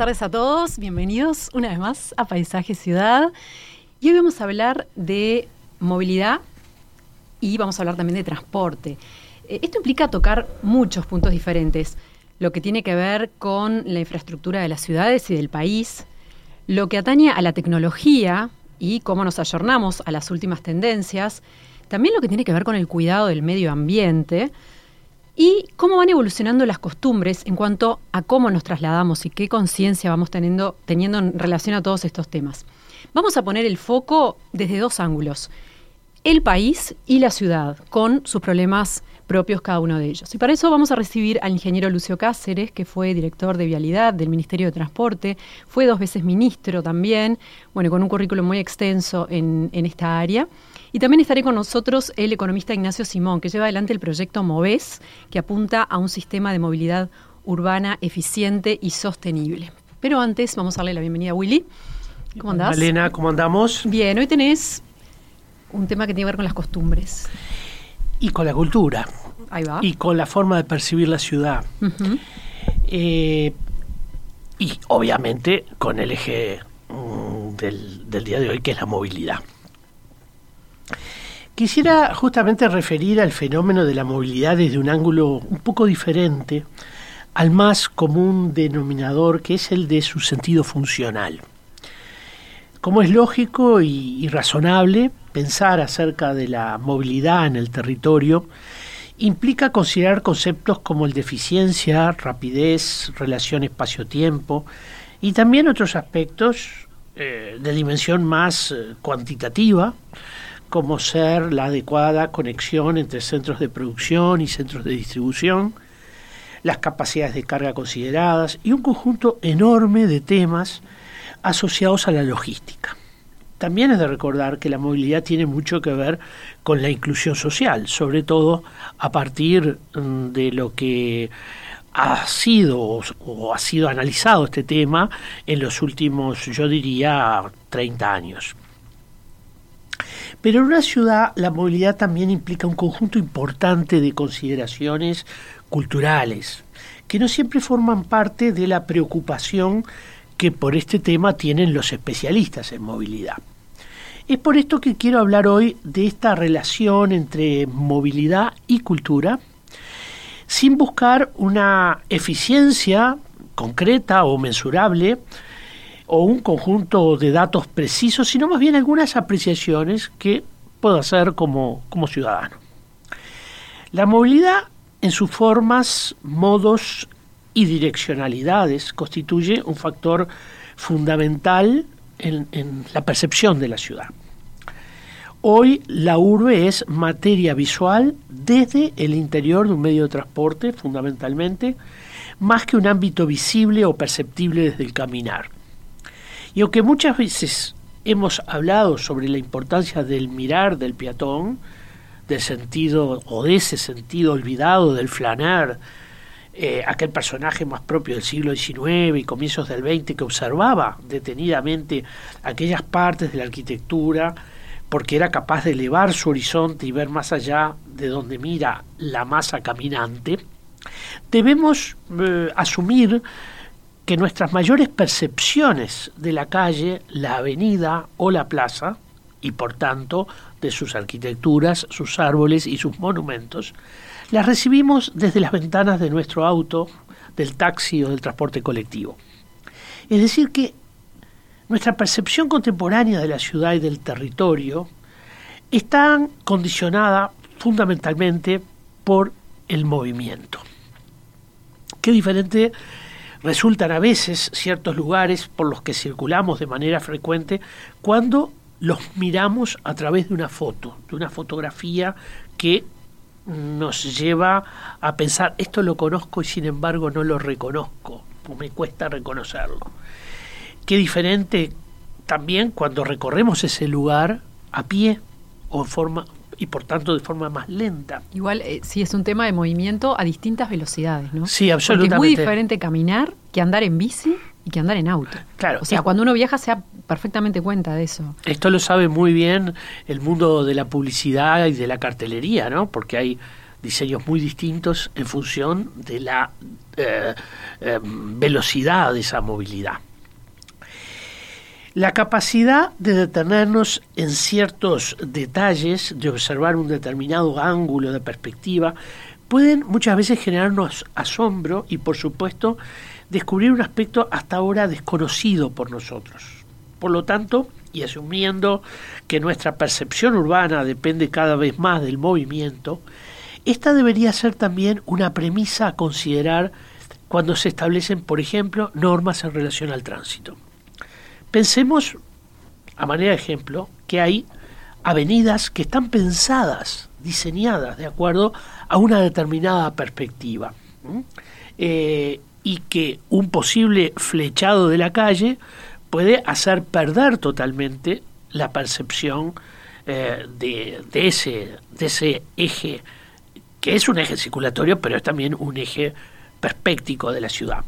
Tardes a todos, bienvenidos una vez más a Paisaje Ciudad. Y hoy vamos a hablar de movilidad y vamos a hablar también de transporte. Eh, Esto implica tocar muchos puntos diferentes, lo que tiene que ver con la infraestructura de las ciudades y del país, lo que atañe a la tecnología y cómo nos ayornamos a las últimas tendencias, también lo que tiene que ver con el cuidado del medio ambiente, y cómo van evolucionando las costumbres en cuanto a cómo nos trasladamos y qué conciencia vamos teniendo, teniendo en relación a todos estos temas. Vamos a poner el foco desde dos ángulos, el país y la ciudad, con sus problemas propios cada uno de ellos. Y para eso vamos a recibir al ingeniero Lucio Cáceres, que fue director de Vialidad del Ministerio de Transporte, fue dos veces ministro también, bueno, con un currículum muy extenso en, en esta área. Y también estaré con nosotros el economista Ignacio Simón, que lleva adelante el proyecto MOVES, que apunta a un sistema de movilidad urbana eficiente y sostenible. Pero antes vamos a darle la bienvenida a Willy. ¿Cómo andás? Elena, ¿cómo andamos? Bien, hoy tenés un tema que tiene que ver con las costumbres. Y con la cultura. Ahí va. Y con la forma de percibir la ciudad. Eh, y obviamente con el eje mm, del, del día de hoy, que es la movilidad. Quisiera justamente referir al fenómeno de la movilidad desde un ángulo un poco diferente al más común denominador, que es el de su sentido funcional. Como es lógico y, razonable, pensar acerca de la movilidad en el territorio implica considerar conceptos como el de eficiencia, rapidez, relación espacio-tiempo y también otros aspectos eh, de dimensión más eh, cuantitativa, como ser la adecuada conexión entre centros de producción y centros de distribución, las capacidades de carga consideradas y un conjunto enorme de temas asociados a la logística. También es de recordar que la movilidad tiene mucho que ver con la inclusión social, sobre todo a partir mm, de lo que ha sido o ha sido analizado este tema en los últimos, yo diría, 30 años. Pero en una ciudad la movilidad también implica un conjunto importante de consideraciones culturales, que no siempre forman parte de la preocupación que por este tema tienen los especialistas en movilidad. Es por esto que quiero hablar hoy de esta relación entre movilidad y cultura, sin buscar una eficiencia concreta o mensurable, o un conjunto de datos precisos, sino más bien algunas apreciaciones que puedo hacer como, como ciudadano. La movilidad en sus formas, modos y direccionalidades constituye un factor fundamental en, en, la percepción de la ciudad. Hoy la urbe es materia visual desde el interior de un medio de transporte, fundamentalmente, más que un ámbito visible o perceptible desde el caminar. Y aunque muchas veces hemos hablado sobre la importancia del mirar del peatón, del sentido o de ese sentido olvidado del flaner, eh, aquel personaje más propio del siglo XIX y comienzos del XX que observaba detenidamente aquellas partes de la arquitectura porque era capaz de elevar su horizonte y ver más allá de donde mira la masa caminante, debemos eh, asumir que nuestras mayores percepciones de la calle, la avenida o la plaza, y por tanto de sus arquitecturas, sus árboles y sus monumentos, las recibimos desde las ventanas de nuestro auto, del taxi o del transporte colectivo. Es decir, que nuestra percepción contemporánea de la ciudad y del territorio está condicionada fundamentalmente por el movimiento. Qué diferente resultan a veces ciertos lugares por los que circulamos de manera frecuente cuando los miramos a través de una foto, de una fotografía que nos lleva a pensar, esto lo conozco y sin embargo no lo reconozco, o me cuesta reconocerlo. Qué diferente también cuando recorremos ese lugar a pie o en forma y por tanto de forma más lenta. Igual eh, sí es un tema de movimiento a distintas velocidades, ¿no? Sí, absolutamente. Porque es muy diferente caminar que andar en bici y que andar en auto. Claro. O sea, cuando uno viaja se da perfectamente cuenta de eso. Esto lo sabe muy bien el mundo de la publicidad y de la cartelería, ¿no? Porque hay diseños muy distintos en función de la eh, eh, velocidad de esa movilidad. La capacidad de detenernos en ciertos detalles, de observar un determinado ángulo de perspectiva, pueden muchas veces generarnos asombro y, por supuesto, descubrir un aspecto hasta ahora desconocido por nosotros. Por lo tanto, y asumiendo que nuestra percepción urbana depende cada vez más del movimiento, esta debería ser también una premisa a considerar cuando se establecen, por ejemplo, normas en relación al tránsito. Pensemos, a manera de ejemplo, que hay avenidas que están pensadas, diseñadas de acuerdo a una determinada perspectiva. Eh, y que un posible flechado de la calle puede hacer perder totalmente la percepción eh, de, ese, de ese eje, que es un eje circulatorio, pero es también un eje perspéctico de la ciudad.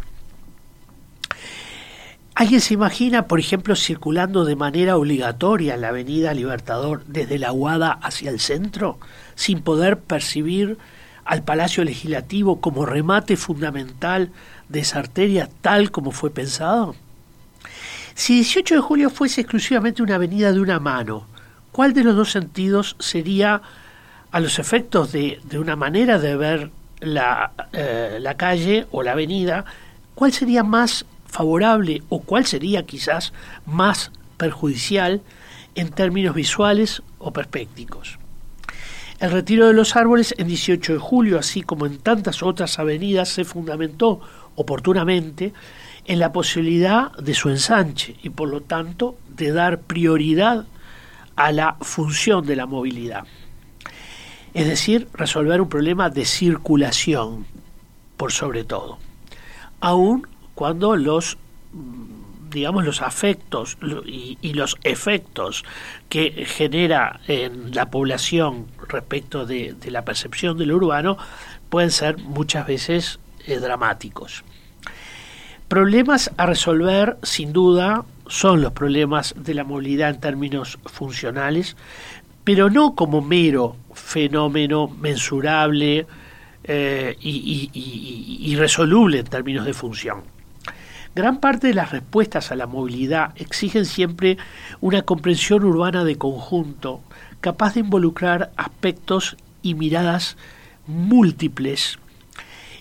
¿Alguien se imagina, por ejemplo, circulando de manera obligatoria en la Avenida Libertador desde la Guada hacia el centro, sin poder percibir al Palacio Legislativo como remate fundamental de esa arteria tal como fue pensado? Si 18 de julio fuese exclusivamente una avenida de una mano, ¿cuál de los dos sentidos sería, a los efectos de, de una manera de ver la, eh, la calle o la avenida, cuál sería más favorable o cuál sería quizás más perjudicial en términos visuales o perspectivos. El retiro de los árboles en 18 de julio, así como en tantas otras avenidas, se fundamentó oportunamente en la posibilidad de su ensanche y por lo tanto de dar prioridad a la función de la movilidad. Es decir, resolver un problema de circulación por sobre todo. Aún cuando los digamos los afectos y, los efectos que genera en la población respecto de, la percepción de lo urbano pueden ser muchas veces eh, dramáticos. Problemas a resolver, sin duda, son los problemas de la movilidad en términos funcionales, pero no como mero fenómeno mensurable eh, y, irresoluble en términos de función. Gran parte de las respuestas a la movilidad exigen siempre una comprensión urbana de conjunto, capaz de involucrar aspectos y miradas múltiples.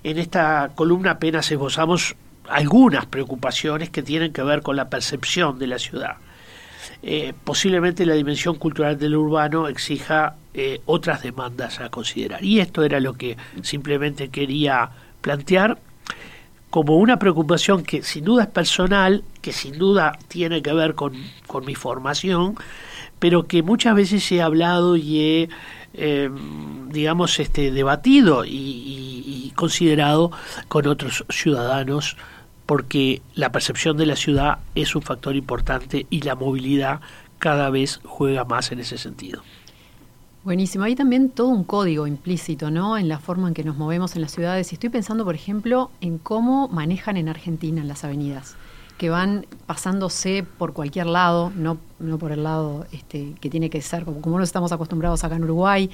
En esta columna apenas esbozamos algunas preocupaciones que tienen que ver con la percepción de la ciudad. Eh, posiblemente la dimensión cultural del urbano exija eh, otras demandas a considerar. Y esto era lo que simplemente quería plantear como una preocupación que sin duda es personal, que sin duda tiene que ver con, mi formación, pero que muchas veces he hablado y he, em, digamos, este, debatido y, considerado con otros ciudadanos, porque la percepción de la ciudad es un factor importante y la movilidad cada vez juega más en ese sentido. Buenísimo. Hay también todo un código implícito, ¿no? En la forma en que nos movemos en las ciudades. Y estoy pensando, por ejemplo, en cómo manejan en Argentina en las avenidas, que van pasándose por cualquier lado, no, no por el lado este, que tiene que ser, como, como nos estamos acostumbrados acá en Uruguay,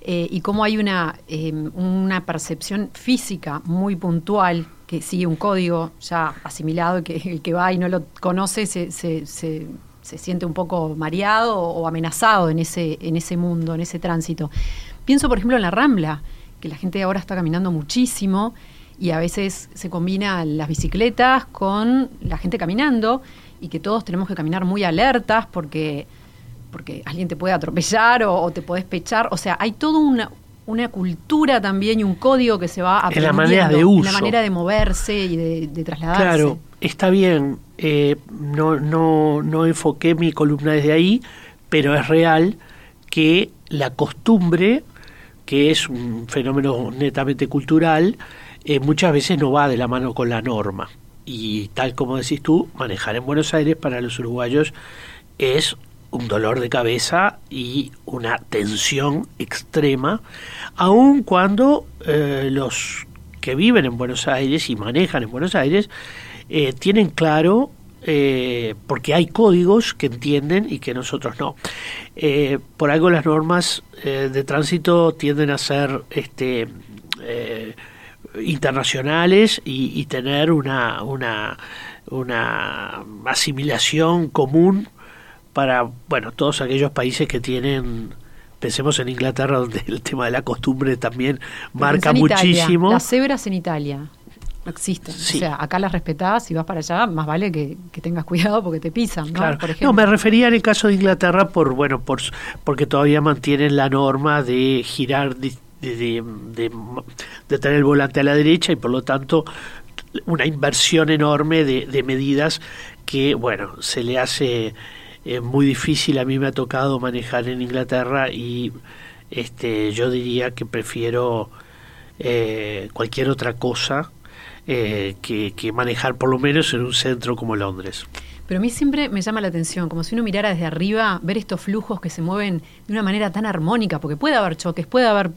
eh, y cómo hay una, em, una percepción física muy puntual que sigue un código ya asimilado, que el que va y no lo conoce se, se, se se siente un poco mareado o amenazado en ese, en ese mundo, en ese tránsito. Pienso, por ejemplo, en la Rambla, que la gente ahora está caminando muchísimo y a veces se combinan las bicicletas con la gente caminando y que todos tenemos que caminar muy alertas porque, porque alguien te puede atropellar o, te puedes pechar. O sea, hay toda una, una cultura también y un código que se va aprendiendo. En la manera de uso. En la manera de moverse y de, de trasladarse. Claro, está bien, eh, no, no, no enfoqué mi columna desde ahí, pero es real que la costumbre que es un fenómeno netamente cultural, eh, muchas veces no va de la mano con la norma. Y tal como decís tú, manejar en Buenos Aires para los uruguayos es un dolor de cabeza y una tensión extrema, aun cuando eh, los que viven en Buenos Aires y manejan en Buenos Aires eh, tienen claro eh, porque hay códigos que entienden y que nosotros no. Eh, por algo las normas eh, de tránsito tienden a ser este, internacionales y, tener una, una, una asimilación común para bueno todos aquellos países que tienen pensemos en Inglaterra donde el tema de la costumbre también marca muchísimo las cebras en Italia no existen. O sea, acá las respetás y vas para allá, más vale que, tengas cuidado porque te pisan, ¿no? no, me refería en el caso de Inglaterra por, bueno, por, porque todavía mantienen la norma de girar, de, de, tener el volante a la derecha y por lo tanto una inversión enorme de, medidas que, bueno, se le hace eh, muy difícil. A mí me ha tocado manejar en Inglaterra y este, yo diría que prefiero eh, cualquier otra cosa eh, que, manejar por lo menos en un centro como Londres. Pero a mí siempre me llama la atención, como si uno mirara desde arriba, ver estos flujos que se mueven de una manera tan armónica, porque puede haber choques, puede haber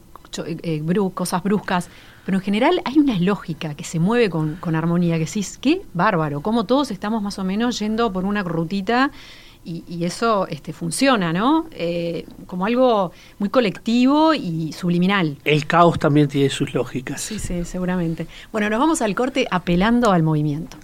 eh, cosas bruscas, pero en general hay una lógica que se mueve con, con armonía, que sí, qué bárbaro, como todos estamos más o menos yendo por una rutita y, eso este, funciona, ¿no? Eh, como algo muy colectivo y subliminal. El caos también tiene sus lógicas. Sí, sí, seguramente. Bueno, nos vamos al corte apelando al movimiento.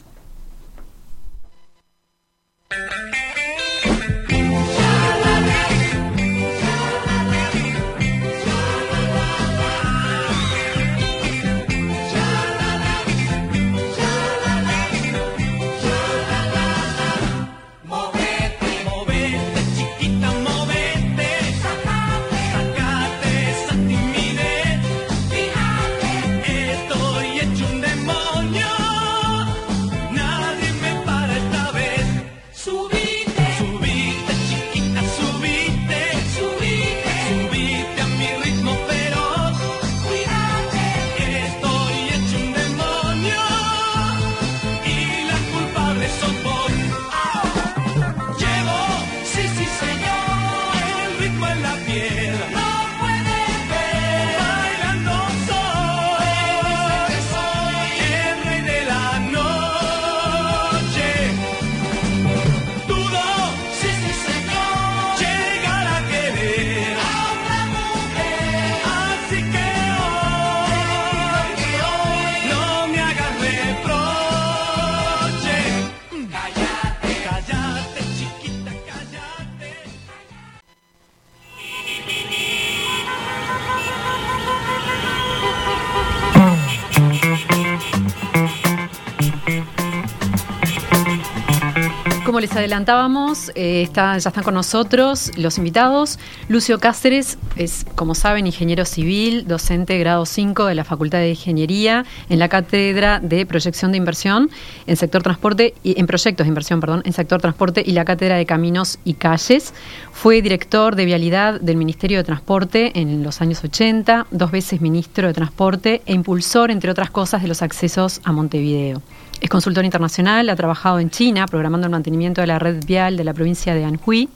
Les adelantábamos, eh, ya están con nosotros los invitados. Lucio Cáceres es, como saben, ingeniero civil, docente grado 5 de la Facultad de Ingeniería en la Cátedra de Proyección de Inversión en sector transporte y en proyectos de inversión, perdón, en sector transporte y la Cátedra de Caminos y Calles. Fue director de vialidad del Ministerio de Transporte en los años 80, dos veces ministro de Transporte e impulsor, entre otras cosas, de los accesos a Montevideo. Es consultor internacional, ha trabajado en China programando el mantenimiento de la red vial de la provincia de Anhui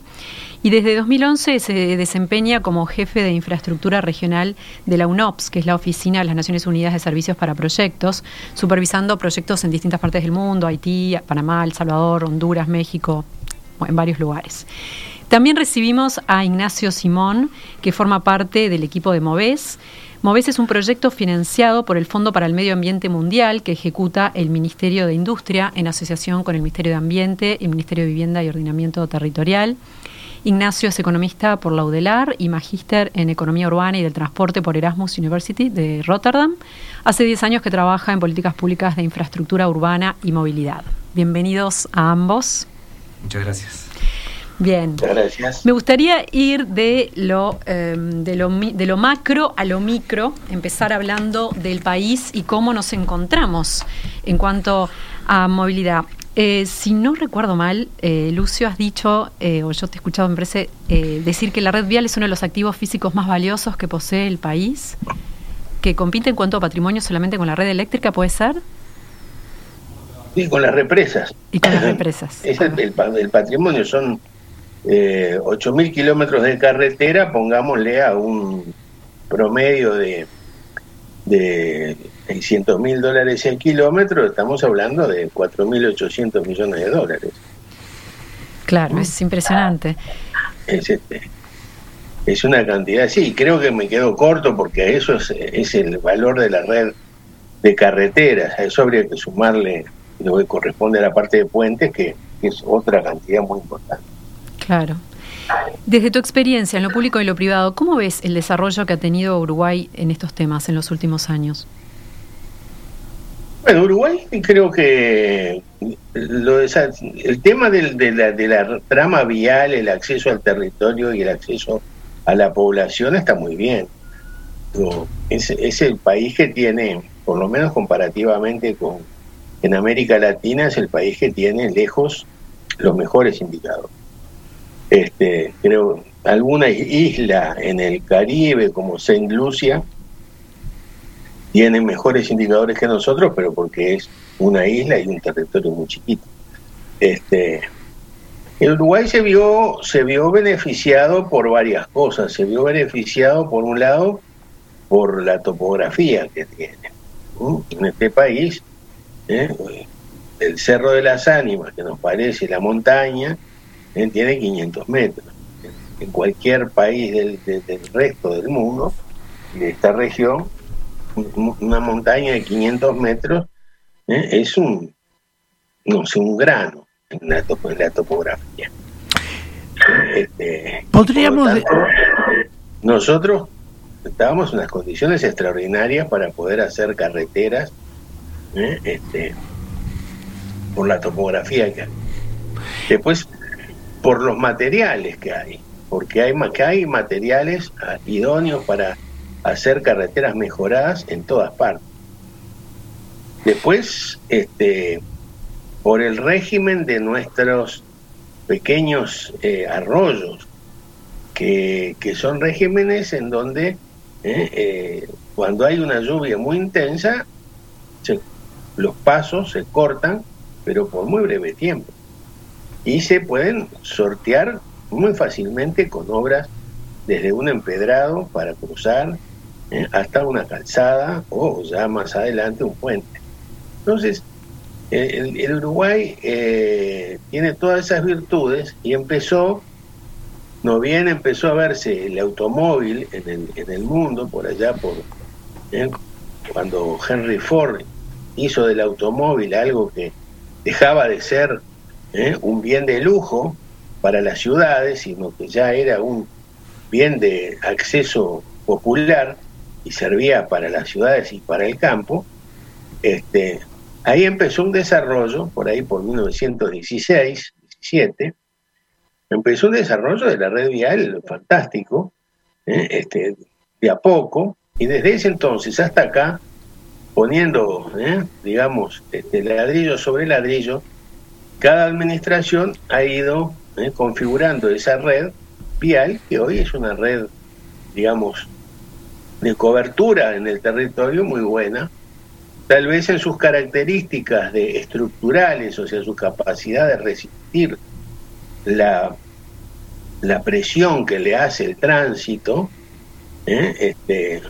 y desde 2011 se desempeña como jefe de infraestructura regional de la UNOPS, que es la Oficina de las Naciones Unidas de Servicios para Proyectos, supervisando proyectos en distintas partes del mundo, Haití, Panamá, El Salvador, Honduras, México, en varios lugares. También recibimos a Ignacio Simón, que forma parte del equipo de MOVES. MOVES es un proyecto financiado por el Fondo para el Medio Ambiente Mundial que ejecuta el Ministerio de Industria en asociación con el Ministerio de Ambiente, el Ministerio de Vivienda y Ordenamiento Territorial. Ignacio es economista por la UDELAR y magíster en Economía Urbana y del Transporte por Erasmus University de Rotterdam. Hace 10 años que trabaja en políticas públicas de infraestructura urbana y movilidad. Bienvenidos a ambos. Muchas gracias. Bien. Me gustaría ir de lo, em, de, lo, de lo macro a lo micro, empezar hablando del país y cómo nos encontramos en cuanto a movilidad. Eh, si no recuerdo mal, eh, Lucio, has dicho, eh, o yo te he escuchado, me parece, decir que la red vial es uno de los activos físicos más valiosos que posee el país, que compite en cuanto a patrimonio solamente con la red eléctrica, ¿puede ser? Sí, con las represas. Y con las represas. es el, el, patrimonio, son eh, 8.000 kilómetros de carretera, pongámosle a un promedio de, de 600 mil dólares el kilómetro, estamos hablando de 4.800 millones de dólares. Claro, es impresionante. Es, este, es una cantidad, sí, creo que me quedo corto porque eso es, es el valor de la red de carreteras, a eso habría que sumarle lo que corresponde a la parte de puentes, que es otra cantidad muy importante. Claro. Desde tu experiencia en lo público y lo privado, ¿cómo ves el desarrollo que ha tenido Uruguay en estos temas en los últimos años? Bueno, Uruguay creo que lo el tema de, la, de la trama vial, el acceso al territorio y el acceso a la población está muy bien. Es, es el país que tiene, por lo menos comparativamente con en América Latina, es el país que tiene lejos los mejores indicadores este, creo, alguna isla en el Caribe como Saint Lucia tienen mejores indicadores que nosotros, pero porque es una isla y un territorio muy chiquito. Este, el Uruguay se vio, se vio beneficiado por varias cosas. Se vio beneficiado, por un lado, por la topografía que tiene. En este país, ¿eh? el Cerro de las Ánimas, que nos parece la montaña, tiene 500 metros. En cualquier país del, resto del mundo, de esta región, una montaña de 500 metros ¿eh? es un, no sé, un grano en la, topografía. Este, Podríamos. nosotros estábamos en unas condiciones extraordinarias para poder hacer carreteras ¿eh? este, por la topografía que hay. Después por los materiales que hay, porque hay, que hay materiales ah, idóneos para hacer carreteras mejoradas en todas partes. Después, este, por el régimen de nuestros pequeños eh, arroyos, que, son regímenes en donde eh, eh, cuando hay una lluvia muy intensa, los pasos se cortan, pero por muy breve tiempo y se pueden sortear muy fácilmente con obras desde un empedrado para cruzar eh, hasta una calzada o ya más adelante un puente. Entonces, el, Uruguay eh, tiene todas esas virtudes y empezó, no bien empezó a verse el automóvil en el, en el mundo, por allá, por eh, cuando Henry Ford hizo del automóvil algo que dejaba de ser ¿eh? un bien de lujo para las ciudades, sino que ya era un bien de acceso popular y servía para las ciudades y para el campo, este, ahí empezó un desarrollo, por ahí por 1916, 17, empezó un desarrollo de la red vial fantástico, ¿eh? este, de a poco, y desde ese entonces hasta acá, poniendo, ¿eh? digamos, este, ladrillo sobre ladrillo, cada administración ha ido eh, configurando esa red vial, que hoy es una red, digamos, de cobertura en el territorio muy buena, tal vez en sus características de estructurales, o sea, su capacidad de resistir la, la presión que le hace el tránsito, eh, este,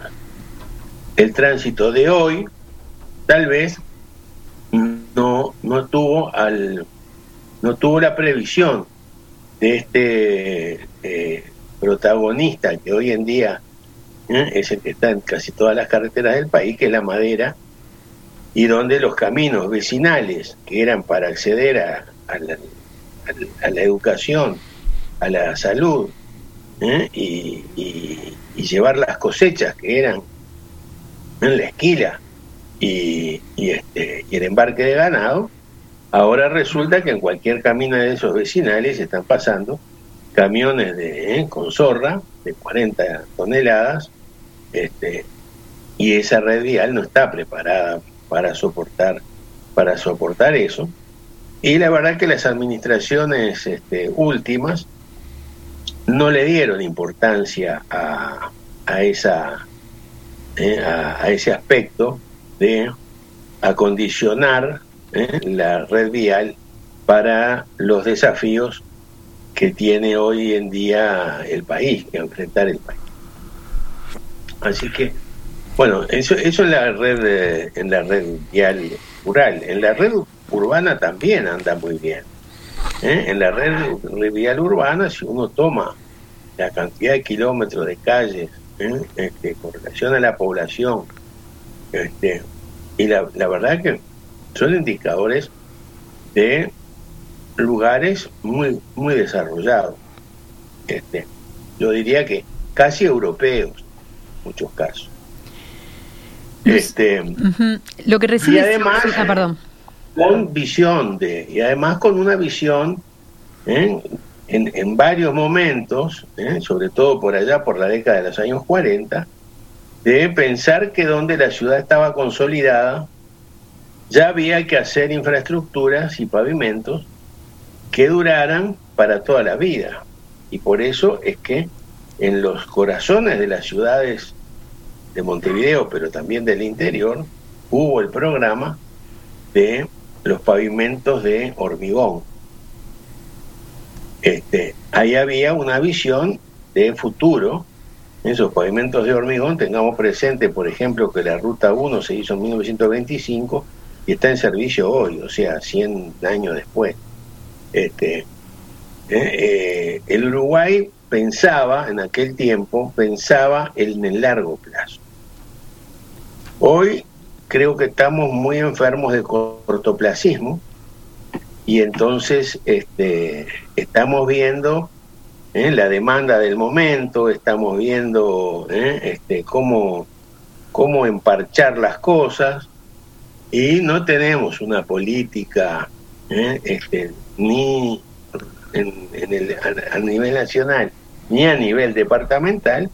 el tránsito de hoy, tal vez no, no tuvo al no tuvo la previsión de este eh, protagonista que hoy en día eh, es el que está en casi todas las carreteras del país, que es la madera, y donde los caminos vecinales que eran para acceder a, la, educación, a la salud, eh, y, llevar las cosechas que eran en la esquila y, este, y el embarque de ganado, Ahora resulta que en cualquier camino de esos vecinales están pasando camiones de, eh, con zorra de 40 toneladas este, y esa red vial no está preparada para soportar, para soportar eso. Y la verdad que las administraciones este, últimas no le dieron importancia a, a esa, eh, a, ese aspecto de acondicionar eh, la red vial para los desafíos que tiene hoy en día el país, que enfrentar el país. Así que, bueno, eso, eso en la red en la red vial rural. En la red urbana también anda muy bien. ¿eh? En la red vial urbana, si uno toma la cantidad de kilómetros de calles ¿eh? este, con relación a la población, este, y la, la verdad que son indicadores de lugares muy, muy desarrollados. Este, yo diría que casi europeos, en muchos casos. Este, Lo que recibe y además, ah, perdón. con visión de, y además con una visión ¿eh? en, en, varios momentos, ¿eh? sobre todo por allá por la década de los años 40, de pensar que donde la ciudad estaba consolidada, ya había que hacer infraestructuras y pavimentos que duraran para toda la vida. Y por eso es que en los corazones de las ciudades de Montevideo, pero también del interior, hubo el programa de los pavimentos de hormigón. Este, ahí había una visión de futuro. Esos pavimentos de hormigón, tengamos presente, por ejemplo, que la Ruta 1 se hizo en 1925 y está en servicio hoy, o sea, 100 años después. Este, eh, eh, el Uruguay pensaba, en aquel tiempo, pensaba en el largo plazo. Hoy creo que estamos muy enfermos de cortoplacismo y entonces este, estamos viendo ¿eh? la demanda del momento, estamos viendo este, cómo, cómo emparchar las cosas y no tenemos una política este, ni en, el, a, nivel nacional ni a nivel departamental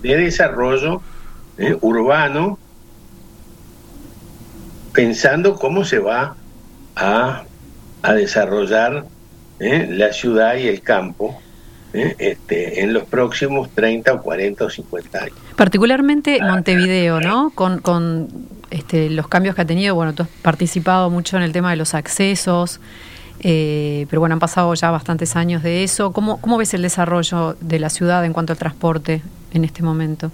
de desarrollo ¿eh? urbano pensando cómo se va a, a desarrollar ¿eh? la ciudad y el campo ¿eh? este, en los próximos 30 o 40 o 50 años. Particularmente Montevideo, ¿no? Con, con este, los cambios que ha tenido, bueno, tú has participado mucho en el tema de los accesos, eh, pero bueno, han pasado ya bastantes años de eso. ¿Cómo, ¿Cómo ves el desarrollo de la ciudad en cuanto al transporte en este momento?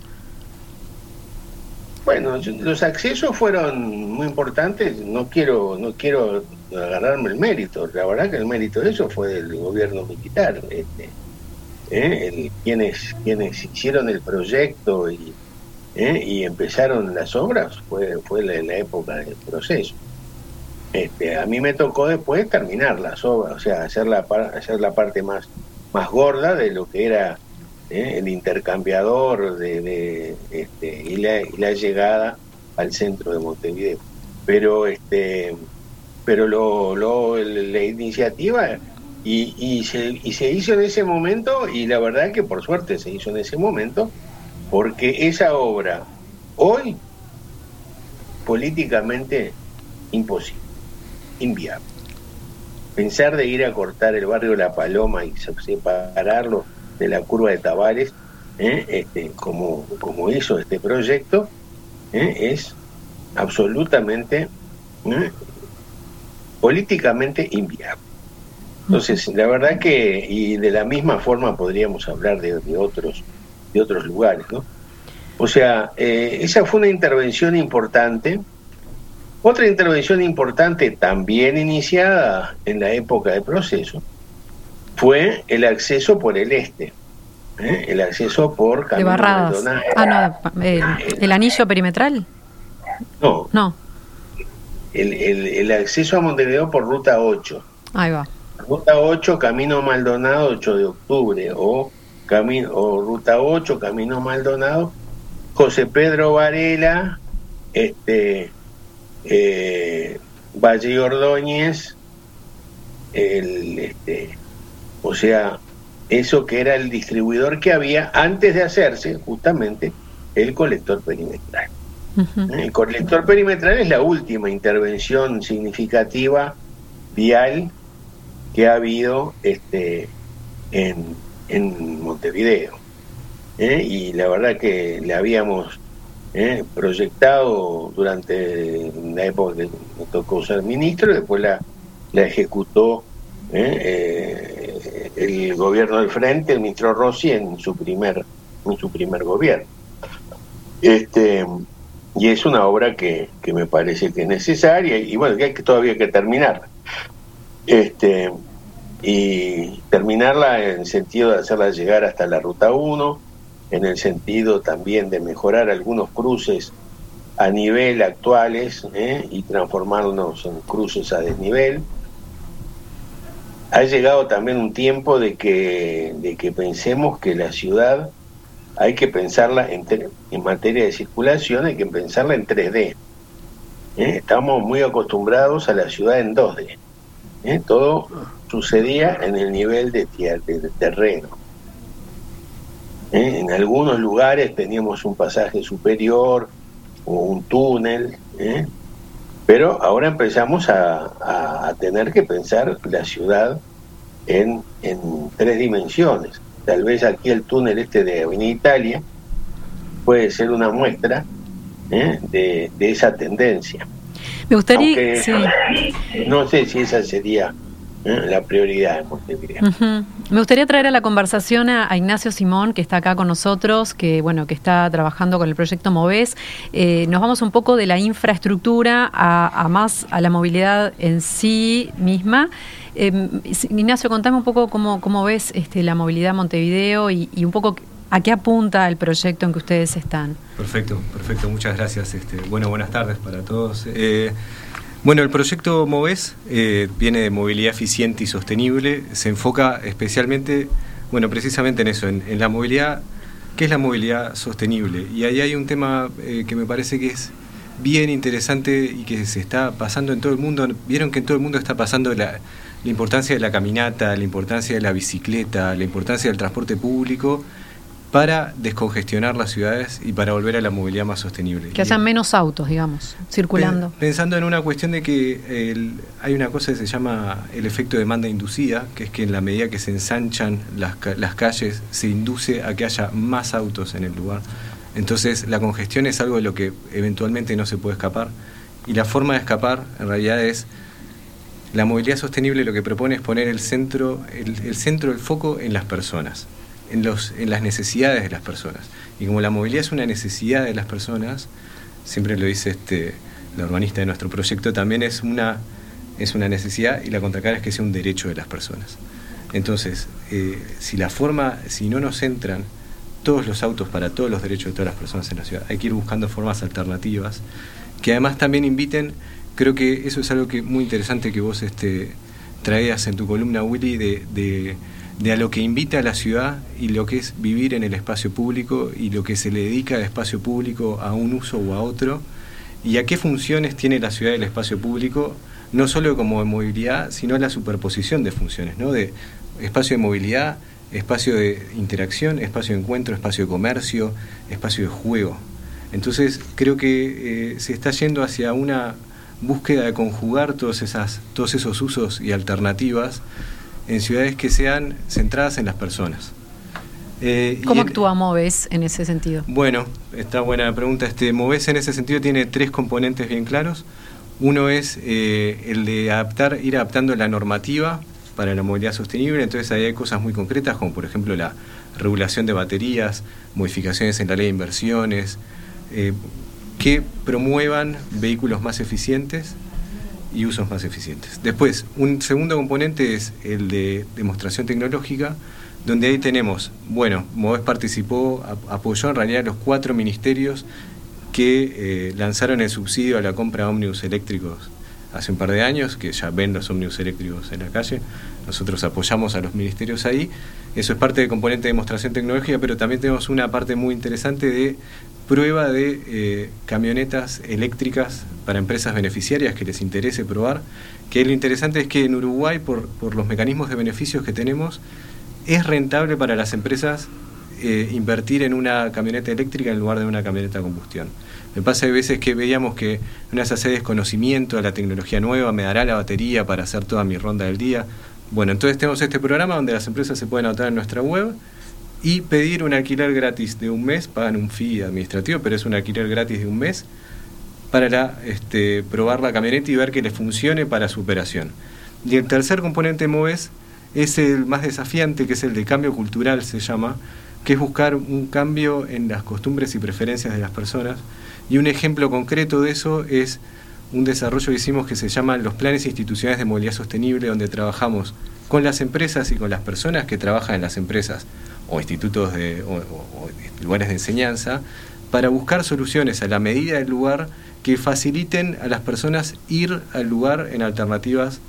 Bueno, los accesos fueron muy importantes. No quiero, no quiero agarrarme el mérito. La verdad que el mérito de eso fue del gobierno militar. Este, ¿eh? quienes, quienes hicieron el proyecto y, ¿eh? y empezaron las obras fue, fue la época del proceso. Este, a mí me tocó después terminar las obras, o sea, hacer la, hacer la parte más, más gorda de lo que era ¿eh? el intercambiador de, este, y, la, la, llegada al centro de Montevideo. Pero este pero lo, lo la iniciativa y, y, se, y se hizo en ese momento y la verdad que por suerte se hizo en ese momento porque esa obra hoy políticamente imposible inviable. Pensar de ir a cortar el barrio La Paloma y separarlo de la curva de Tavares, ¿eh? este, como, hizo este proyecto, ¿eh? es absolutamente ¿eh? políticamente inviable. Entonces, la verdad que, y de la misma forma podríamos hablar de, de otros, de otros lugares, ¿no? O sea, esa fue una intervención importante, otra intervención importante, también iniciada en la época del proceso, fue el acceso por el este. ¿eh? El acceso por Camino de Ah, no, el, anillo perimetral. No. No. El, el, acceso a Montevideo por ruta 8. Ahí va. Ruta 8, Camino Maldonado, 8 de octubre. O, camino, o ruta 8, Camino Maldonado, José Pedro Varela, este, eh, Valle Ordóñez, el, este, o sea, eso que era el distribuidor que había antes de hacerse justamente el colector perimetral. El colector perimetral es la última intervención significativa vial que ha habido este, en, en Montevideo. ¿eh? Y la verdad que le habíamos ¿eh? proyectado durante la época que me tocó ser ministro, después la, la ejecutó ¿eh? el gobierno del frente, el ministro Rossi, en su primer, en su primer gobierno. Este, y es una obra que, que me parece que es necesaria y bueno, que hay que todavía que terminar. Este, y terminarla en el sentido de hacerla llegar hasta la ruta 1, en el sentido también de mejorar algunos cruces a nivel actuales ¿eh? y transformarnos en cruces a desnivel. Ha llegado también un tiempo de que, de que pensemos que la ciudad hay que pensarla en, en materia de circulación, hay que pensarla en 3D. ¿eh? Estamos muy acostumbrados a la ciudad en 2D. ¿eh? Todo sucedía en el nivel de, de terreno. ¿eh? En algunos lugares teníamos un pasaje superior o un túnel, ¿eh? pero ahora empezamos a, a, tener que pensar la ciudad en, en, tres dimensiones. Tal vez aquí el túnel este de Avenida Italia puede ser una muestra ¿eh? de, de, esa tendencia. Me gustaría... No sé si esa sería la prioridad en Montevideo. Me gustaría traer a la conversación a, Ignacio Simón, que está acá con nosotros, que bueno, que está trabajando con el proyecto Moves. Eh, nos vamos un poco de la infraestructura a, más a la movilidad en sí misma. Eh, Ignacio, contame un poco cómo, cómo ves este, la movilidad en Montevideo y, un poco a qué apunta el proyecto en que ustedes están. Perfecto, perfecto, muchas gracias. Este, bueno, buenas tardes para todos. Eh, bueno, el proyecto MOVES eh, viene de movilidad eficiente y sostenible, se enfoca especialmente, bueno, precisamente en eso, en, la movilidad, ¿qué es la movilidad sostenible? Y ahí hay un tema eh, que me parece que es bien interesante y que se está pasando en todo el mundo. Vieron que en todo el mundo está pasando la, la importancia de la caminata, la importancia de la bicicleta, la importancia del transporte público para descongestionar las ciudades y para volver a la movilidad más sostenible. Que hayan menos autos, digamos, circulando. Pensando en una cuestión de que hay una cosa que se llama el efecto de demanda inducida, que es que en la medida que se ensanchan las, las calles, se induce a que haya más autos en el lugar. Entonces la congestión es algo de lo que eventualmente no se puede escapar. Y la forma de escapar en realidad es la movilidad sostenible lo que propone es poner el centro, el, el centro, el foco en las personas en, las necesidades de las personas. Y como la movilidad es una necesidad de las personas, siempre lo dice este, la urbanista de nuestro proyecto, también es una, es una necesidad y la contracara es que sea un derecho de las personas. Entonces, eh, si la forma, si no nos entran todos los autos para todos los derechos de todas las personas en la ciudad, hay que ir buscando formas alternativas que además también inviten, creo que eso es algo que muy interesante que vos este, traías en tu columna, Willy, de de a lo que invita a la ciudad y lo que es vivir en el espacio público y lo que se le dedica al espacio público a un uso o a otro y a qué funciones tiene la ciudad del espacio público, no solo como de movilidad, sino la superposición de funciones, ¿no? de espacio de movilidad, espacio de interacción, espacio de encuentro, espacio de comercio, espacio de juego. Entonces creo que eh, se está yendo hacia una búsqueda de conjugar todos, esas, todos esos usos y alternativas en ciudades que sean centradas en las personas. Eh, ¿Cómo actúa Moves en ese sentido? Bueno, está buena la pregunta. Este, Moves en ese sentido tiene tres componentes bien claros. Uno es eh, el de adaptar, ir adaptando la normativa para la movilidad sostenible. Entonces ahí hay cosas muy concretas, como por ejemplo la regulación de baterías, modificaciones en la ley de inversiones, eh, que promuevan vehículos más eficientes y usos más eficientes. Después, un segundo componente es el de demostración tecnológica, donde ahí tenemos, bueno, Moves participó, apoyó en realidad los cuatro ministerios que eh, lanzaron el subsidio a la compra de ómnibus eléctricos hace un par de años, que ya ven los ómnibus eléctricos en la calle. Nosotros apoyamos a los ministerios ahí. Eso es parte del componente de demostración tecnológica, pero también tenemos una parte muy interesante de prueba de eh, camionetas eléctricas para empresas beneficiarias que les interese probar, que lo interesante es que en Uruguay, por, por los mecanismos de beneficios que tenemos, es rentable para las empresas eh, invertir en una camioneta eléctrica en lugar de una camioneta a combustión. Me pasa a veces que veíamos que una de esas desconocimiento de la tecnología nueva, me dará la batería para hacer toda mi ronda del día. Bueno, entonces tenemos este programa donde las empresas se pueden anotar en nuestra web y pedir un alquiler gratis de un mes, pagan un fee administrativo, pero es un alquiler gratis de un mes para este, probar la camioneta y ver que le funcione para su operación. Y el tercer componente MOVES es el más desafiante, que es el de cambio cultural, se llama, que es buscar un cambio en las costumbres y preferencias de las personas. Y un ejemplo concreto de eso es un desarrollo que hicimos que se llama los planes institucionales de movilidad sostenible, donde trabajamos con las empresas y con las personas que trabajan en las empresas o institutos de, o, lugares de enseñanza para buscar soluciones a la medida del lugar que faciliten a las personas ir al lugar en alternativas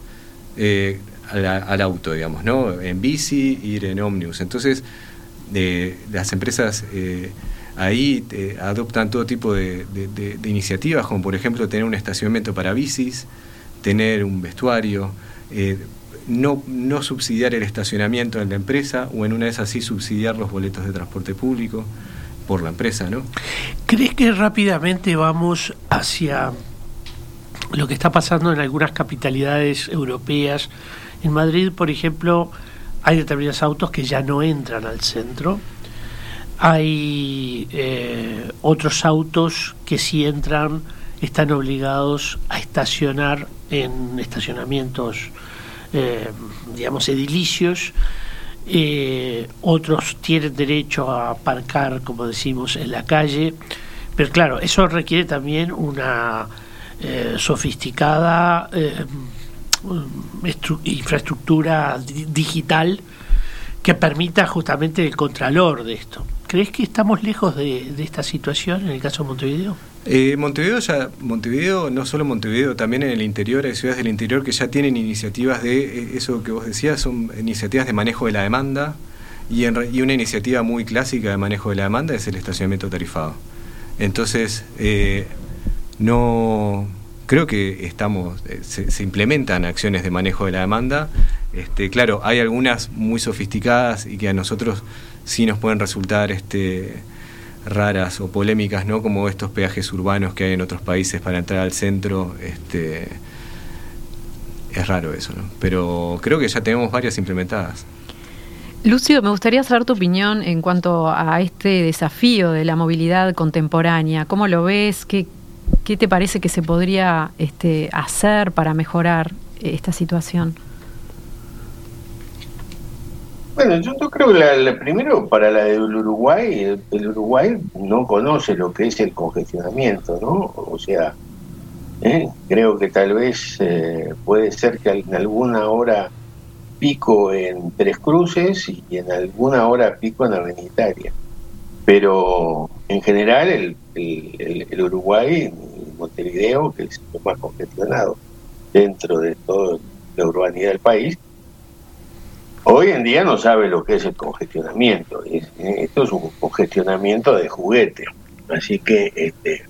eh, al auto, digamos, ¿no? En bici, ir en ómnibus. Entonces, eh, las empresas eh, ahí adoptan todo tipo de, iniciativas, como por ejemplo tener un estacionamiento para bicis, tener un vestuario, no, no subsidiar el estacionamiento en la empresa o en una vez así subsidiar los boletos de transporte público por la empresa, ¿no? ¿Crees que rápidamente vamos hacia lo que está pasando en algunas capitalidades europeas? En Madrid, por ejemplo, hay determinados autos que ya no entran al centro. Hay eh, otros autos que si entran están obligados a estacionar en estacionamientos eh, digamos, edilicios. Eh, otros tienen derecho a aparcar, como decimos, en la calle. Pero claro, eso requiere también una eh, sofisticada infraestructura digital que permita justamente el contralor de esto. ¿Crees que estamos lejos de esta situación en el caso de Montevideo? Eh, Montevideo ya, Montevideo, no solo Montevideo, también en el interior, hay ciudades del interior que ya tienen iniciativas de, eh, eso que vos decías, son iniciativas de manejo de la demanda y, y una iniciativa muy clásica de manejo de la demanda es el estacionamiento tarifado. Entonces, eh, no creo que estamos, eh, se, se, implementan acciones de manejo de la demanda. Este, claro, hay algunas muy sofisticadas y que a nosotros sí nos pueden resultar este, raras o polémicas, ¿no? Como estos peajes urbanos que hay en otros países para entrar al centro, este es raro eso, ¿no? Pero creo que ya tenemos varias implementadas. Lucio, me gustaría saber tu opinión en cuanto a este desafío de la movilidad contemporánea. ¿Cómo lo ves? ¿Qué, qué te parece que se podría este, hacer para mejorar esta situación? Bueno, yo, creo que la, primero para la del Uruguay, el, Uruguay no conoce lo que es el congestionamiento, ¿no? O sea, ¿eh? creo que tal vez eh, puede ser que en alguna hora pico en Tres Cruces y en alguna hora pico en Avenitaria. Pero en general el, Uruguay, Montevideo, que es lo más congestionado dentro de toda la urbanidad del país, Hoy en día no sabe lo que es el congestionamiento. Esto es un congestionamiento de juguete. Así que este,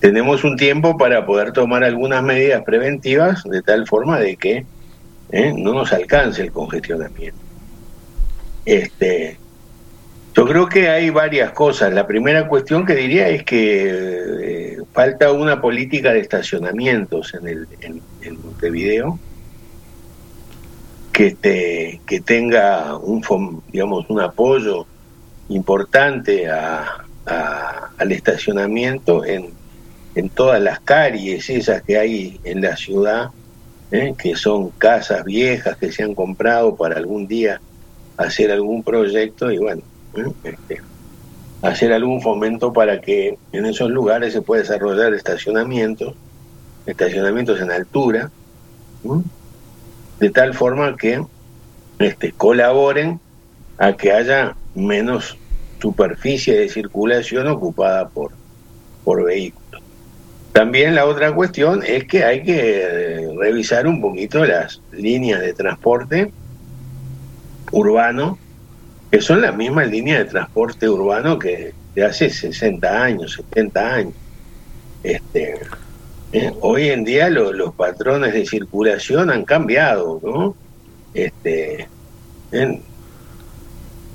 tenemos un tiempo para poder tomar algunas medidas preventivas de tal forma de que ¿eh? no nos alcance el congestionamiento. Este, yo creo que hay varias cosas. La primera cuestión que diría es que eh, falta una política de estacionamientos en el en Montevideo que, te, que tenga un, digamos, un apoyo importante a, al estacionamiento en, en todas las calles esas que hay en la ciudad, ¿eh? que son casas viejas que se han comprado para algún día hacer algún proyecto y bueno, ¿eh? este, hacer algún fomento para que en esos lugares se pueda desarrollar estacionamientos, estacionamientos en altura, de tal forma que este, colaboren a que haya menos superficie de circulación ocupada por, por vehículos. También la otra cuestión es que hay que eh, revisar un poquito las líneas de transporte urbano, que son las mismas líneas de transporte urbano que de hace 60 años, 70 años. Este, eh, hoy en día los patrones de circulación han cambiado, ¿no? Este,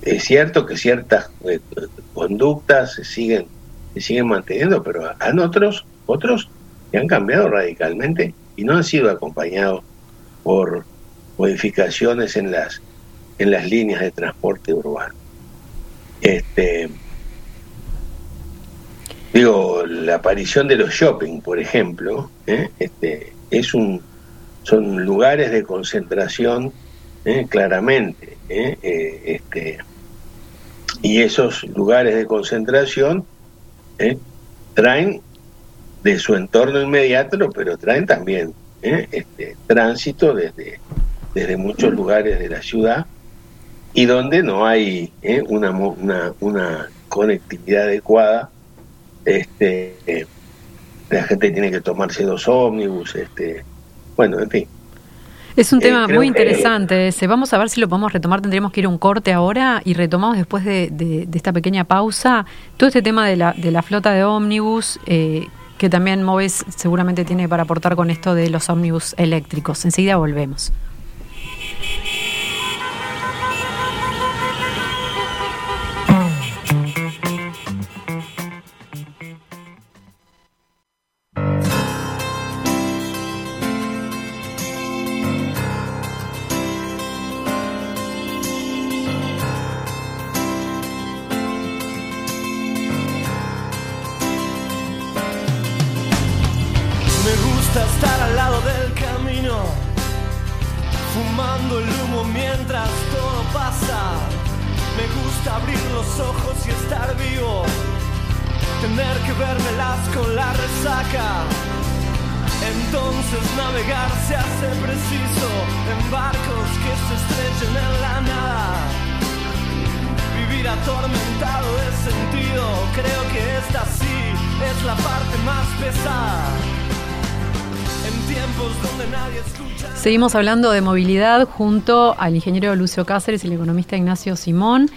es cierto que ciertas eh, conductas se siguen se siguen manteniendo, pero han otros, otros que han cambiado radicalmente y no han sido acompañados por modificaciones en las en las líneas de transporte urbano. Este digo, la aparición de los shopping, por ejemplo, ¿eh? este, es un son lugares de concentración ¿eh? claramente, ¿eh? este y esos lugares de concentración traen de su entorno inmediato, pero traen también este, tránsito desde, desde muchos lugares de la ciudad y donde no hay una, una, una conectividad adecuada este la gente tiene que tomarse dos ómnibus, este, bueno, en fin. Es un eh, tema muy interesante ese. Vamos a ver si lo podemos retomar. Tendríamos que ir a un corte ahora y retomamos después de, esta pequeña pausa todo este tema de la, de la flota de ómnibus, eh, que también Moves seguramente tiene para aportar con esto de los ómnibus eléctricos. Enseguida volvemos. el humo mientras todo pasa. Me gusta abrir los ojos y estar vivo. Tener que vermelas con la resaca. Entonces navegar se hace preciso en barcos que se estrechen en la nada. Vivir atormentado de sentido, creo que esta sí es la parte más pesada. Seguimos hablando de movilidad junto al ingeniero Lucio Cáceres y el economista Ignacio Simón.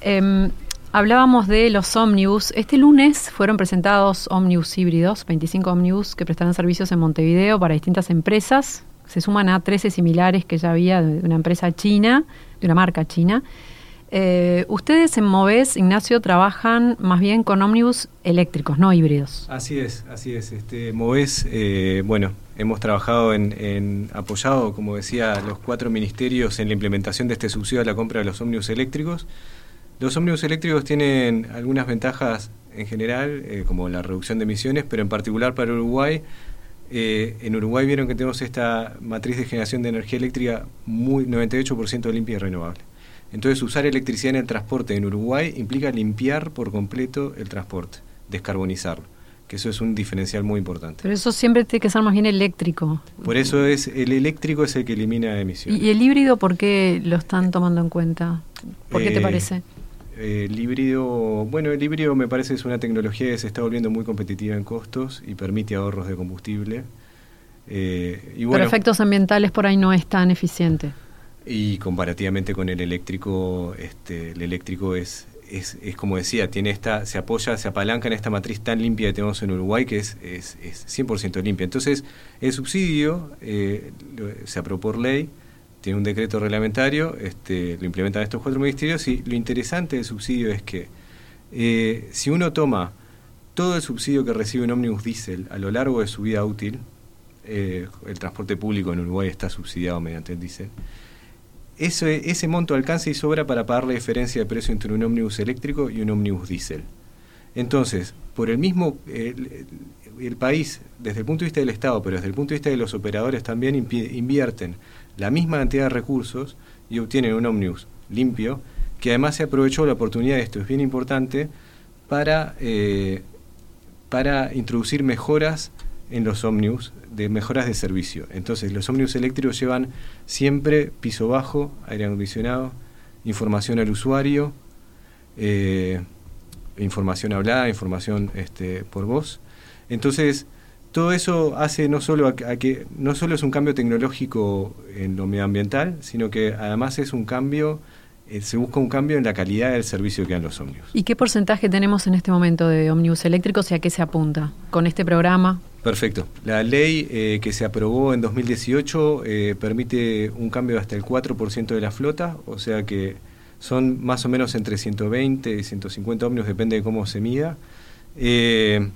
Em, hablábamos de los ómnibus. Este lunes fueron presentados ómnibus híbridos, 25 ómnibus que prestarán servicios en Montevideo para distintas empresas. Se suman a 13 similares que ya había de una empresa china, de una marca china. Eh, ustedes en Moves, Ignacio, trabajan más bien con ómnibus eléctricos, no híbridos. Así es, así es. Este, Moves, eh, bueno, hemos trabajado en, apoyado, como decía, los cuatro ministerios en la implementación de este subsidio a la compra de los ómnibus eléctricos. Los ómnibus eléctricos tienen algunas ventajas en general, eh, como la reducción de emisiones, pero en particular para Uruguay. en Uruguay vieron que tenemos esta matriz de generación de energía eléctrica muy 98% limpia y renovable. Entonces usar electricidad en el transporte en Uruguay implica limpiar por completo el transporte, descarbonizarlo, que eso es un diferencial muy importante. Pero eso siempre tiene que ser más bien eléctrico. Por eso es el eléctrico es el que elimina emisiones. ¿Y, el híbrido por qué lo están tomando en cuenta? ¿Por qué te eh, parece? el híbrido, bueno, el híbrido me parece es una tecnología que se está volviendo muy competitiva en costos y permite ahorros de combustible. Eh, y Pero efectos ambientales por ahí no es tan eficiente. Y comparativamente con el eléctrico, este, el eléctrico es, es, es, como decía, tiene esta, se apoya, se apalanca en esta matriz tan limpia que tenemos en Uruguay que es, es, es 100% limpia. Entonces, el subsidio eh, se aprobó por ley, tiene un decreto reglamentario, este, lo implementan estos cuatro ministerios y lo interesante del subsidio es que eh, si uno toma todo el subsidio que recibe un ómnibus diésel a lo largo de su vida útil, eh, el transporte público en Uruguay está subsidiado mediante el diésel, ese, ese monto alcanza y sobra para pagar la diferencia de precio entre un ómnibus eléctrico y un ómnibus diésel. Entonces, por el mismo, el, país, desde el punto de vista del Estado, pero desde el punto de vista de los operadores también invierten la misma cantidad de recursos y obtienen un ómnibus limpio, que además se aprovechó la oportunidad, esto es bien importante, para, eh, para introducir mejoras en los ómnibus de mejoras de servicio. Entonces, los ómnibus eléctricos llevan siempre piso bajo, aire acondicionado, información al usuario, eh, información hablada, información este, por voz. Entonces, todo eso hace no solo a, que no solo es un cambio tecnológico en lo medioambiental, sino que además es un cambio eh, se busca un cambio en la calidad del servicio que dan los ómnibus. ¿Y qué porcentaje tenemos en este momento de ómnibus eléctricos y a qué se apunta con este programa? Perfecto. La ley eh, que se aprobó en 2018 eh, permite un cambio de hasta el 4% de la flota, o sea que son más o menos entre 120 y 150 ómnibus, depende de cómo se mida. Eh,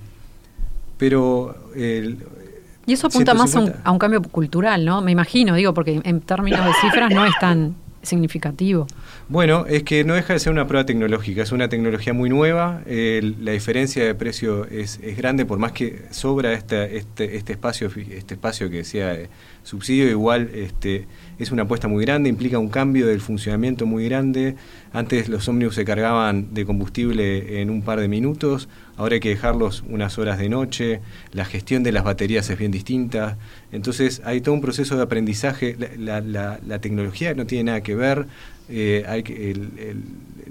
pero y eso apunta más a un, a un, cambio cultural, ¿no? Me imagino, digo, porque en términos de cifras no es tan significativo. Bueno, es que no deja de ser una prueba tecnológica, es una tecnología muy nueva, la diferencia de precio es, grande, por más que sobra este, este, este, espacio, este espacio que decía eh, subsidio, igual este, es una apuesta muy grande, implica un cambio del funcionamiento muy grande. Antes los ómnibus se cargaban de combustible en un par de minutos, ahora hay que dejarlos unas horas de noche, la gestión de las baterías es bien distinta, entonces hay todo un proceso de aprendizaje, la, la tecnología no tiene nada que ver, eh, hay que,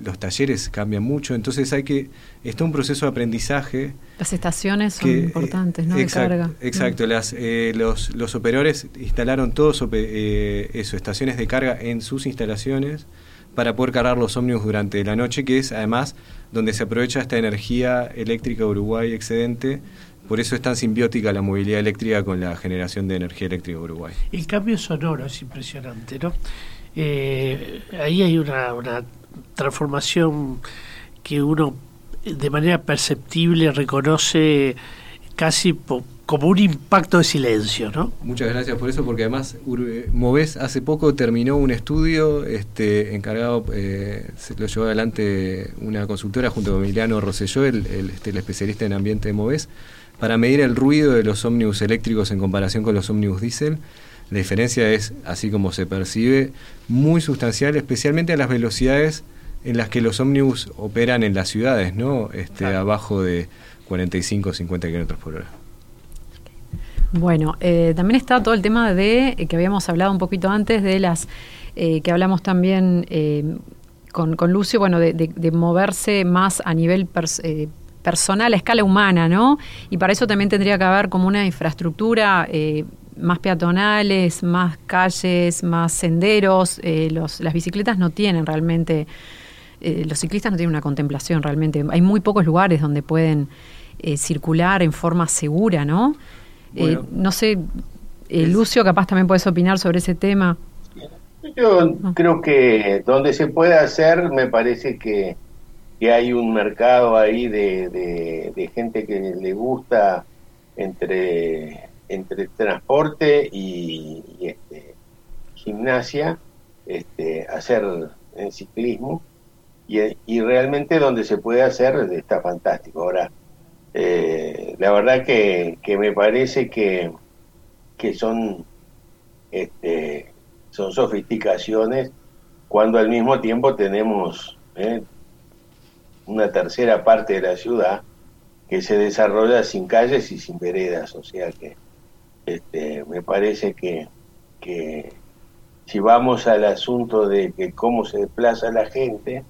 los talleres cambian mucho, entonces hay que, está un proceso de aprendizaje. Las estaciones son importantes, ¿no? Exacto, de carga. Exacto, las, eh, los, los operadores instalaron todos eh, eso, estaciones de carga en sus instalaciones para poder cargar los ómnibus durante la noche, que es además donde se aprovecha esta energía eléctrica Uruguay excedente por eso es tan simbiótica la movilidad eléctrica con la generación de energía eléctrica Uruguay. El cambio sonoro es impresionante, ¿no? eh, ahí hay una, una transformación que uno de manera perceptible reconoce casi como un impacto de silencio, ¿no? Muchas gracias por eso, porque además Moves hace poco terminó un estudio este, encargado, eh, se lo llevó adelante una consultora junto con Emiliano Rosselló, el, el, este, el, especialista en ambiente de Moves, para medir el ruido de los ómnibus eléctricos en comparación con los ómnibus diésel la diferencia es, así como se percibe, muy sustancial, especialmente a las velocidades en las que los ómnibus operan en las ciudades, ¿no? Este, Abajo de 45 o 50 kilómetros por hora. Bueno, eh, también está todo el tema de, eh, que habíamos hablado un poquito antes, de las, eh, que hablamos también con, con, Lucio, bueno, de, moverse más a nivel personal, a escala humana, ¿no? Y para eso también tendría que haber como una infraestructura más peatonales, más calles, más senderos. Eh, los, las bicicletas no tienen realmente, eh, los ciclistas no tienen una contemplación realmente. Hay muy pocos lugares donde pueden eh, circular en forma segura, ¿no? No sé, Lucio, capaz también puedes opinar sobre ese tema. Yo creo que donde se puede hacer, me parece que, que hay un mercado ahí de, de gente que le gusta entre entre transporte y, este, gimnasia, este, hacer en ciclismo, y, realmente donde se puede hacer está fantástico. Ahora, eh, la verdad que, me parece que, que son, este, son sofisticaciones cuando al mismo tiempo tenemos eh, una tercera parte de la ciudad que se desarrolla sin calles y sin veredas, o sea que este, me parece que, si vamos al asunto de que cómo se desplaza la gente,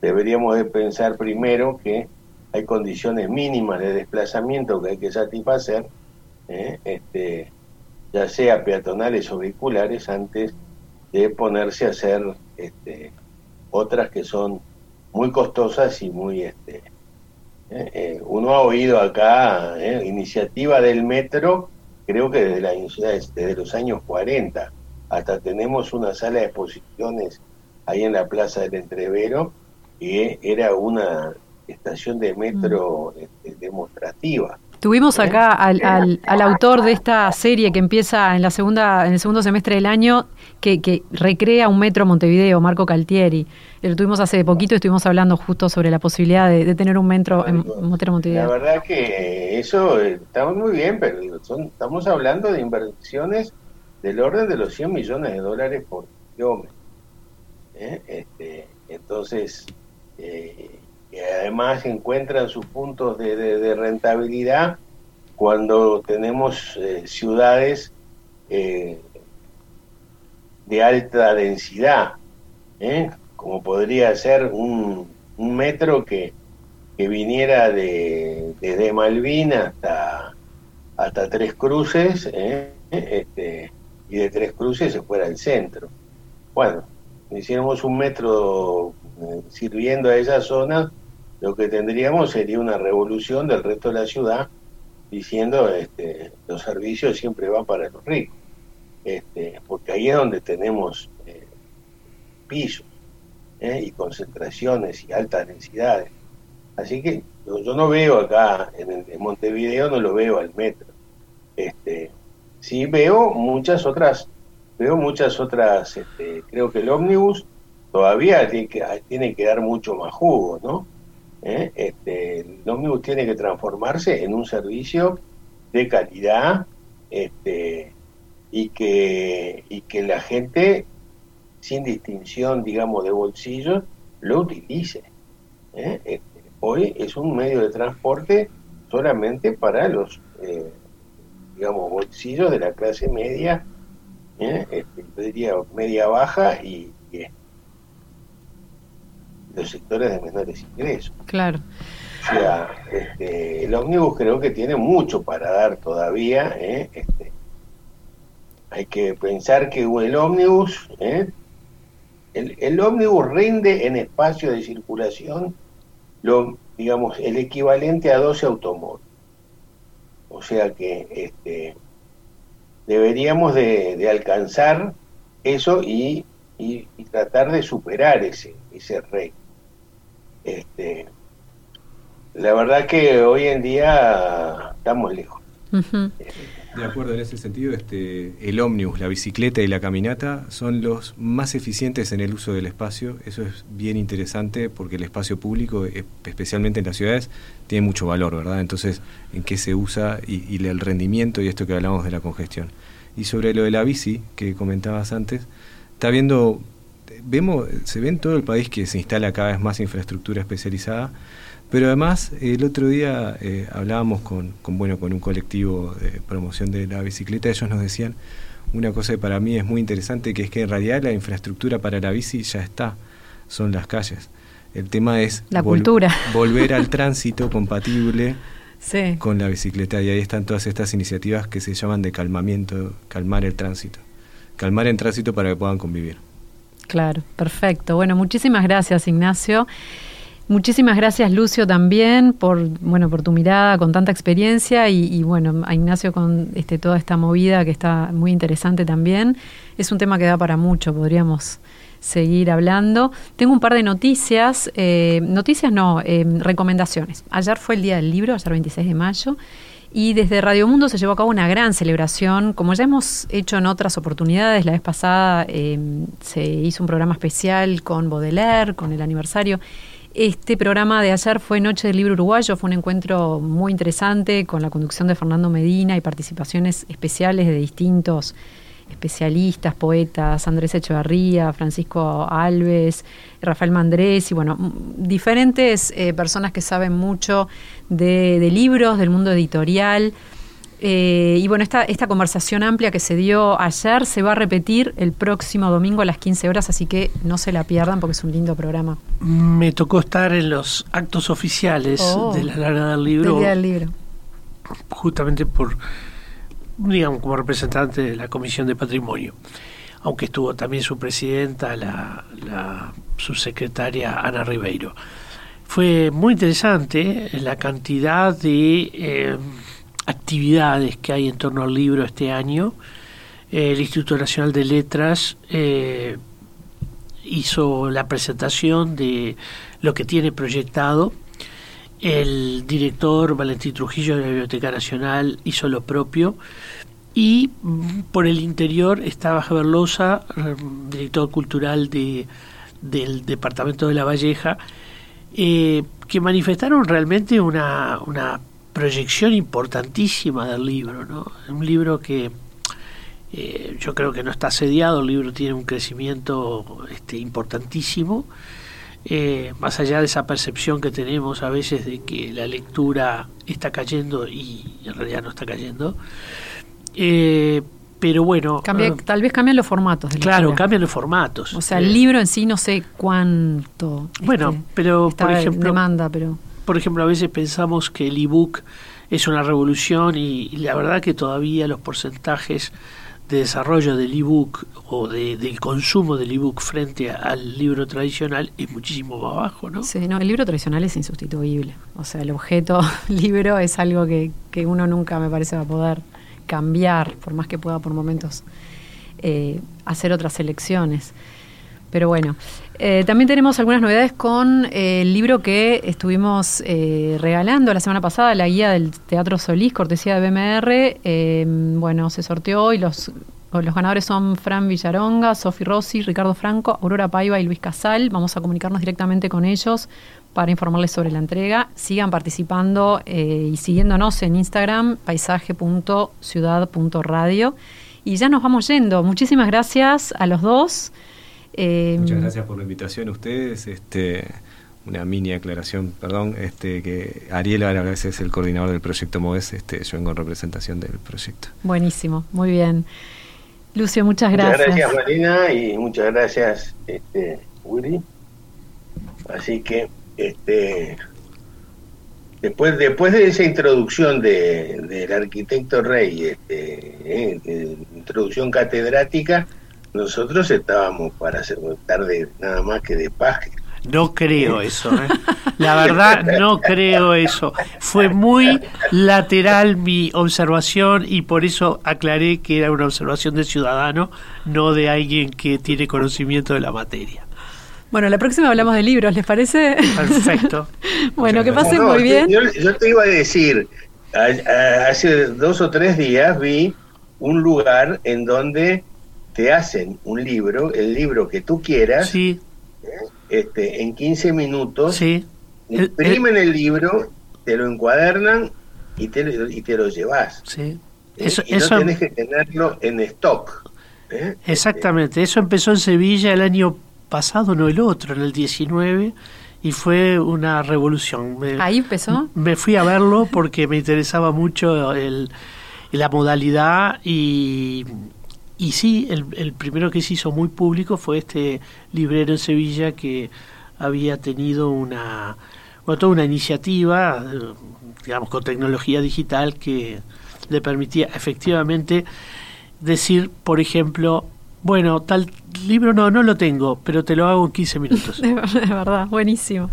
deberíamos de pensar primero que hay condiciones mínimas de desplazamiento que hay que satisfacer, ¿eh? este, ya sea peatonales o vehiculares, antes de ponerse a hacer este, otras que son muy costosas y muy... Este, ¿eh? Eh, uno ha oído acá iniciativa del metro creo que desde, la, desde los años 40 hasta tenemos una sala de exposiciones ahí en la Plaza del Entrevero que era una estación de metro este, demostrativa. Tuvimos ¿Eh? acá al, al, autor de esta serie que empieza en la segunda en el segundo semestre del año que, que recrea un metro Montevideo, Marco Caltieri. Lo tuvimos hace poquito y estuvimos hablando justo sobre la posibilidad de, tener un metro en metro Montevideo. La verdad que eso está muy bien, pero son, estamos hablando de inversiones del orden de los 100 millones de dólares por kilómetro. ¿eh? Este, entonces, eh, que además encuentran sus puntos de, rentabilidad cuando tenemos eh, ciudades eh, de alta densidad, ¿eh? como podría ser un, metro que, que viniera de, desde Malvina hasta, hasta Tres Cruces, este, y de Tres Cruces se fuera al centro. Bueno, hiciéramos un metro sirviendo a esa zona, lo que tendríamos sería una revolución del resto de la ciudad diciendo este, los servicios siempre van para los ricos, este, porque ahí es donde tenemos eh, pisos ¿eh? y concentraciones y altas densidades. Así que yo, no veo acá en, Montevideo, no lo veo al metro. Este, sí veo muchas otras, veo muchas otras, este, creo que el ómnibus todavía tiene que, tiene que dar mucho más jugo, ¿no? ¿Eh? Este, el ómnibus tiene que transformarse en un servicio de calidad este, y, que, y que la gente, sin distinción, digamos, de bolsillos, lo utilice. ¿eh? Este, hoy es un medio de transporte solamente para los, eh, digamos, bolsillos de la clase media, ¿eh? este, yo diría media baja y, y los sectores de menores ingresos. Claro. O sea, este, el ómnibus creo que tiene mucho para dar todavía. ¿eh? Este, hay que pensar que el ómnibus, ¿eh? el, el ómnibus rinde en espacio de circulación, lo, digamos, el equivalente a 12 automóviles. O sea que este, deberíamos de, alcanzar eso y, y, y, tratar de superar ese, ese rey. Este, la verdad que hoy en día estamos lejos. De acuerdo, en ese sentido, este, el ómnibus, la bicicleta y la caminata son los más eficientes en el uso del espacio. Eso es bien interesante porque el espacio público, eh, especialmente en las ciudades, tiene mucho valor, ¿verdad? Entonces, en qué se usa y, y el rendimiento y esto que hablamos de la congestión. Y sobre lo de la bici que comentabas antes, está viendo, vemos, se ve en todo el país que se instala cada vez más infraestructura especializada pero además, el otro día eh, hablábamos con, bueno, con un colectivo de promoción de la bicicleta, ellos nos decían una cosa que para mí es muy interesante, que es que en realidad la infraestructura para la bici ya está, son las calles. El tema es la cultura. volver al tránsito compatible con la bicicleta y ahí están todas estas iniciativas que se llaman de calmamiento, calmar el tránsito, calmar el tránsito para que puedan convivir. Claro, perfecto. Bueno, muchísimas gracias Ignacio. Muchísimas gracias Lucio también por bueno por tu mirada con tanta experiencia y, bueno a Ignacio con este toda esta movida que está muy interesante también es un tema que da para mucho podríamos seguir hablando tengo un par de noticias eh, noticias no eh, recomendaciones ayer fue el día del libro ayer 26 de mayo y desde Radio Mundo se llevó a cabo una gran celebración, como ya hemos hecho en otras oportunidades. La vez pasada eh, se hizo un programa especial con Baudelaire, con el aniversario. Este programa de ayer fue Noche del Libro Uruguayo, fue un encuentro muy interesante con la conducción de Fernando Medina y participaciones especiales de distintos especialistas, poetas, Andrés Echevarría, Francisco Alves, Rafael Mandrés y bueno, diferentes eh, personas que saben mucho de libros, del mundo editorial. Eh, y bueno, esta, esta conversación amplia que se dio ayer se va a repetir el próximo domingo a las 15 horas, así que no se la pierdan porque es un lindo programa. Me tocó estar en los actos oficiales oh, de la larga del libro. Del libro. Justamente por, digamos, como representante de la Comisión de Patrimonio. Aunque estuvo también su presidenta, la, la subsecretaria Ana Ribeiro. Fue muy interesante la cantidad de. Eh, actividades que hay en torno al libro este año. el Instituto Nacional de Letras eh, hizo la presentación de lo que tiene proyectado. El director Valentín Trujillo de la Biblioteca Nacional hizo lo propio. Y por el interior estaba Javier Loza, director cultural de, del Departamento de La Valleja, eh, que manifestaron realmente una, una proyección importantísima del libro, ¿no? Un libro que eh, yo creo que no está asediado, el libro tiene un crecimiento este, importantísimo, eh, más allá de esa percepción que tenemos a veces de que la lectura está cayendo y en realidad no está cayendo. Eh, pero bueno. tal vez cambian los formatos. De claro, cambian los formatos. O sea, el libro en sí no sé cuánto. Bueno, este, pero por ejemplo. Demanda, pero por ejemplo, a veces pensamos que el ebook es una revolución y, la verdad que todavía los porcentajes de desarrollo del ebook o de, del consumo del ebook frente al libro tradicional es muchísimo más bajo, ¿no? Sí, no, el libro tradicional es insustituible. O sea, el objeto libro es algo que, que uno nunca me parece va a poder cambiar, por más que pueda por momentos eh, hacer otras elecciones. Pero bueno, eh, también tenemos algunas novedades con eh, el libro que estuvimos eh, regalando la semana pasada, la guía del Teatro Solís, cortesía de BMR. bueno, se sorteó y los, los ganadores son Fran Villaronga, Sofi Rossi, Ricardo Franco, Aurora Paiva y Luis Casal. Vamos a comunicarnos directamente con ellos para informarles sobre la entrega. Sigan participando y siguiéndonos en Instagram, paisaje.ciudad.radio. Y ya nos vamos yendo. Muchísimas gracias a los dos. Eh, Muchas gracias por la invitación a ustedes. Este, una mini aclaración, perdón, este, que Ariel a veces es el coordinador del proyecto MOES, este, yo vengo en representación del proyecto. Buenísimo, muy bien. Lucio, muchas gracias. Muchas gracias Marina y muchas gracias este, Willy. Así que este después después de esa introducción de, del arquitecto Rey, este, eh, introducción catedrática, nosotros estábamos para hacer tarde nada más que de paje. No creo eso, ¿eh? la verdad no creo eso. Fue muy lateral mi observación y por eso aclaré que era una observación de ciudadano, no de alguien que tiene conocimiento de la materia. Bueno, la próxima hablamos de libros, ¿les parece? Perfecto. bueno, que pasen muy bien. Yo, yo, te iba a decir, hace dos o tres días vi un lugar en donde te hacen un libro, el libro que tú quieras, sí. este, en 15 minutos, sí. imprimen el, libro, te lo encuadernan y te, y te lo llevas. Sí. Eso, y no tienes que tenerlo en stock. ¿eh? Exactamente, eso empezó en Sevilla el año pasado, no el otro, en el 19, y fue una revolución. ¿Ahí empezó? Me fui a verlo porque me interesaba mucho el, la modalidad y y sí, el, primero que se hizo muy público fue este librero en Sevilla que había tenido una, toda una iniciativa, digamos, con tecnología digital que le permitía efectivamente decir, por ejemplo, bueno, tal libro no, no lo tengo, pero te lo hago en 15 minutos. de verdad, buenísimo.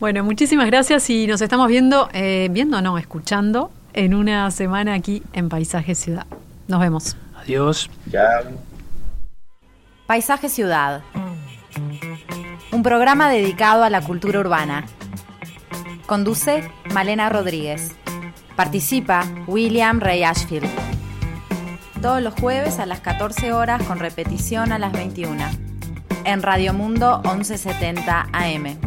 Bueno, muchísimas gracias y nos estamos viendo, eh, viendo, no, escuchando en una semana aquí en Paisaje Ciudad. Nos vemos. Adiós. Paisaje Ciudad. Un programa dedicado a la cultura urbana. Conduce Malena Rodríguez. Participa William Ray Ashfield. Todos los jueves a las 14 horas con repetición a las 21. En Radio Mundo 1170 AM.